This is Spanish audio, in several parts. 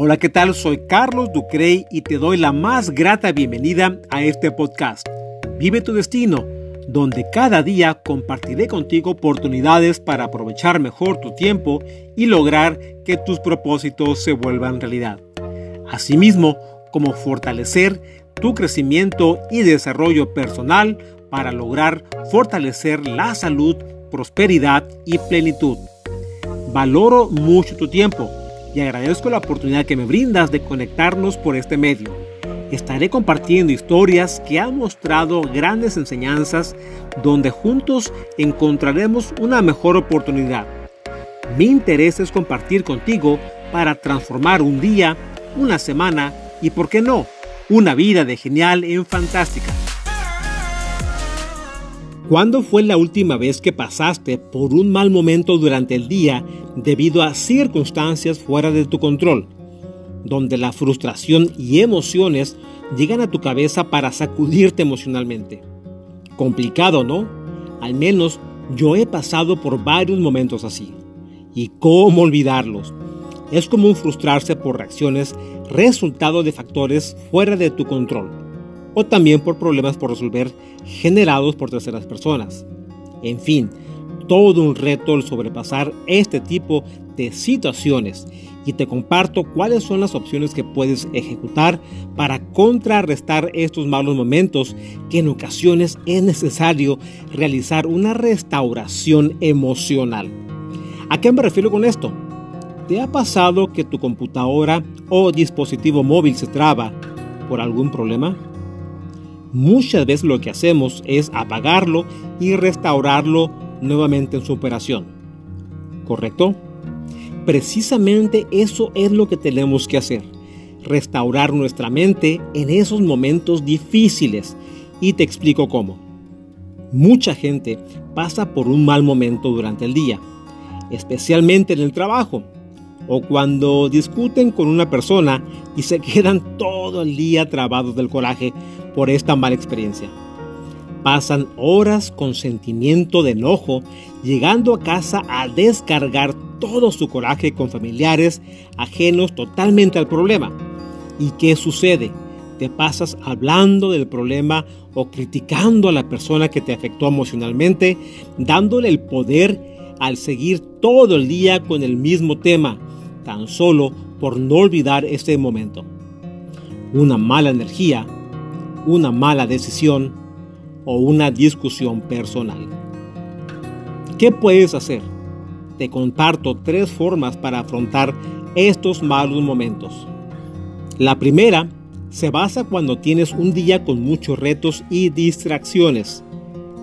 Hola, ¿qué tal? Soy Carlos Ducrey y te doy la más grata bienvenida a este podcast. Vive tu destino, donde cada día compartiré contigo oportunidades para aprovechar mejor tu tiempo y lograr que tus propósitos se vuelvan realidad. Asimismo, como fortalecer tu crecimiento y desarrollo personal para lograr fortalecer la salud, prosperidad y plenitud. Valoro mucho tu tiempo agradezco la oportunidad que me brindas de conectarnos por este medio. Estaré compartiendo historias que han mostrado grandes enseñanzas donde juntos encontraremos una mejor oportunidad. Mi interés es compartir contigo para transformar un día, una semana y, por qué no, una vida de genial en fantástica. ¿Cuándo fue la última vez que pasaste por un mal momento durante el día debido a circunstancias fuera de tu control? Donde la frustración y emociones llegan a tu cabeza para sacudirte emocionalmente. Complicado, ¿no? Al menos yo he pasado por varios momentos así. ¿Y cómo olvidarlos? Es común frustrarse por reacciones resultado de factores fuera de tu control o también por problemas por resolver generados por terceras personas. En fin, todo un reto el sobrepasar este tipo de situaciones y te comparto cuáles son las opciones que puedes ejecutar para contrarrestar estos malos momentos que en ocasiones es necesario realizar una restauración emocional. ¿A qué me refiero con esto? ¿Te ha pasado que tu computadora o dispositivo móvil se traba por algún problema? Muchas veces lo que hacemos es apagarlo y restaurarlo nuevamente en su operación. ¿Correcto? Precisamente eso es lo que tenemos que hacer. Restaurar nuestra mente en esos momentos difíciles. Y te explico cómo. Mucha gente pasa por un mal momento durante el día, especialmente en el trabajo o cuando discuten con una persona y se quedan todo el día trabados del coraje por esta mala experiencia. Pasan horas con sentimiento de enojo, llegando a casa a descargar todo su coraje con familiares ajenos totalmente al problema. ¿Y qué sucede? Te pasas hablando del problema o criticando a la persona que te afectó emocionalmente, dándole el poder al seguir todo el día con el mismo tema, tan solo por no olvidar este momento. Una mala energía, una mala decisión o una discusión personal. ¿Qué puedes hacer? Te comparto tres formas para afrontar estos malos momentos. La primera se basa cuando tienes un día con muchos retos y distracciones.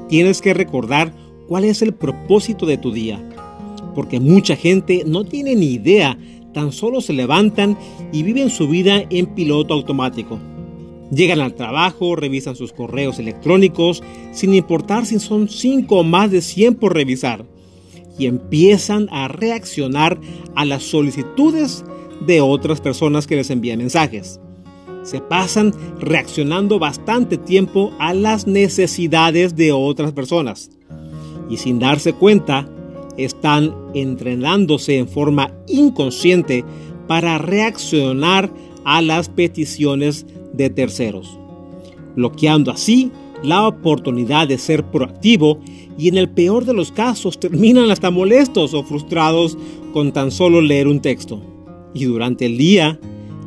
Tienes que recordar cuál es el propósito de tu día, porque mucha gente no tiene ni idea tan solo se levantan y viven su vida en piloto automático. Llegan al trabajo, revisan sus correos electrónicos, sin importar si son 5 o más de 100 por revisar, y empiezan a reaccionar a las solicitudes de otras personas que les envían mensajes. Se pasan reaccionando bastante tiempo a las necesidades de otras personas. Y sin darse cuenta, están entrenándose en forma inconsciente para reaccionar a las peticiones de terceros, bloqueando así la oportunidad de ser proactivo y en el peor de los casos terminan hasta molestos o frustrados con tan solo leer un texto. Y durante el día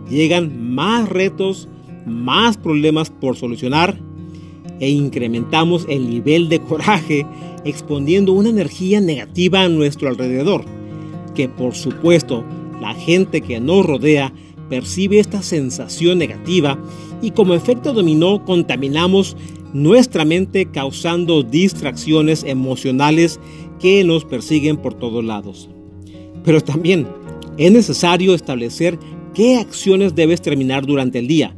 llegan más retos, más problemas por solucionar e incrementamos el nivel de coraje exponiendo una energía negativa a nuestro alrededor, que por supuesto la gente que nos rodea percibe esta sensación negativa y como efecto dominó contaminamos nuestra mente causando distracciones emocionales que nos persiguen por todos lados. Pero también es necesario establecer qué acciones debes terminar durante el día.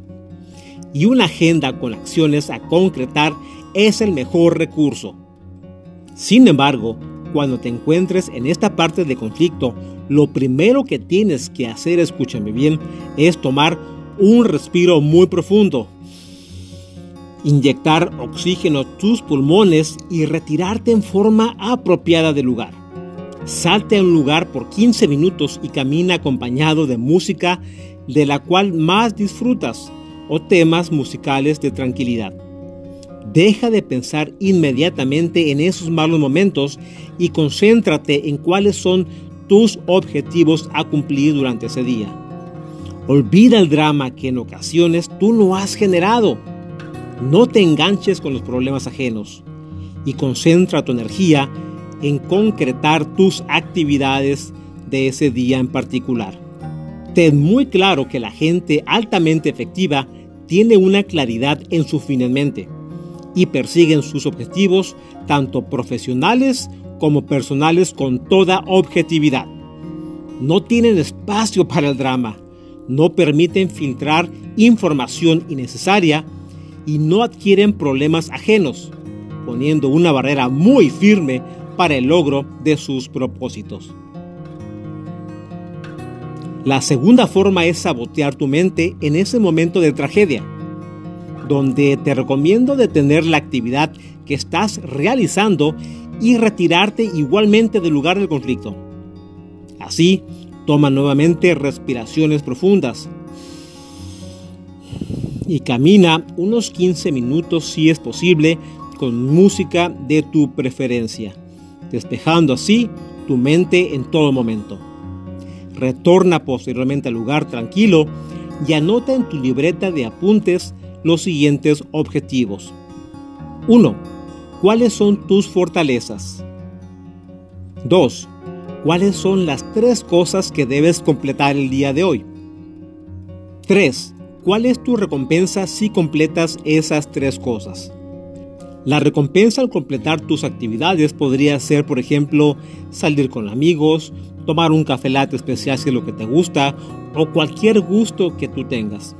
Y una agenda con acciones a concretar es el mejor recurso. Sin embargo, cuando te encuentres en esta parte de conflicto, lo primero que tienes que hacer, escúchame bien, es tomar un respiro muy profundo, inyectar oxígeno a tus pulmones y retirarte en forma apropiada del lugar. Salte a un lugar por 15 minutos y camina acompañado de música de la cual más disfrutas o temas musicales de tranquilidad. Deja de pensar inmediatamente en esos malos momentos y concéntrate en cuáles son tus objetivos a cumplir durante ese día. Olvida el drama que en ocasiones tú no has generado. No te enganches con los problemas ajenos y concentra tu energía en concretar tus actividades de ese día en particular. Ten muy claro que la gente altamente efectiva tiene una claridad en su fin en mente y persiguen sus objetivos tanto profesionales como personales con toda objetividad. No tienen espacio para el drama, no permiten filtrar información innecesaria y no adquieren problemas ajenos, poniendo una barrera muy firme para el logro de sus propósitos. La segunda forma es sabotear tu mente en ese momento de tragedia donde te recomiendo detener la actividad que estás realizando y retirarte igualmente del lugar del conflicto. Así, toma nuevamente respiraciones profundas y camina unos 15 minutos si es posible con música de tu preferencia, despejando así tu mente en todo momento. Retorna posteriormente al lugar tranquilo y anota en tu libreta de apuntes los siguientes objetivos. 1. ¿Cuáles son tus fortalezas? 2. ¿Cuáles son las tres cosas que debes completar el día de hoy? 3. ¿Cuál es tu recompensa si completas esas tres cosas? La recompensa al completar tus actividades podría ser, por ejemplo, salir con amigos, tomar un café latte especial si es lo que te gusta o cualquier gusto que tú tengas.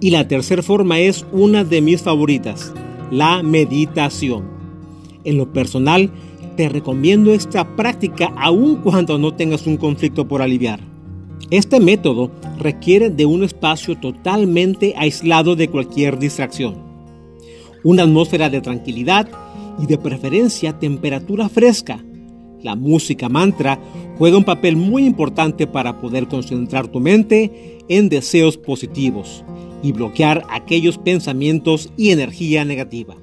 Y la tercera forma es una de mis favoritas, la meditación. En lo personal, te recomiendo esta práctica aun cuando no tengas un conflicto por aliviar. Este método requiere de un espacio totalmente aislado de cualquier distracción, una atmósfera de tranquilidad y de preferencia temperatura fresca. La música mantra juega un papel muy importante para poder concentrar tu mente en deseos positivos y bloquear aquellos pensamientos y energía negativa.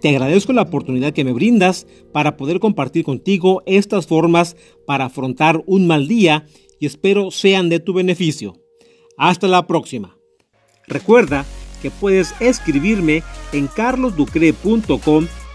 Te agradezco la oportunidad que me brindas para poder compartir contigo estas formas para afrontar un mal día y espero sean de tu beneficio. Hasta la próxima. Recuerda que puedes escribirme en carlosducre.com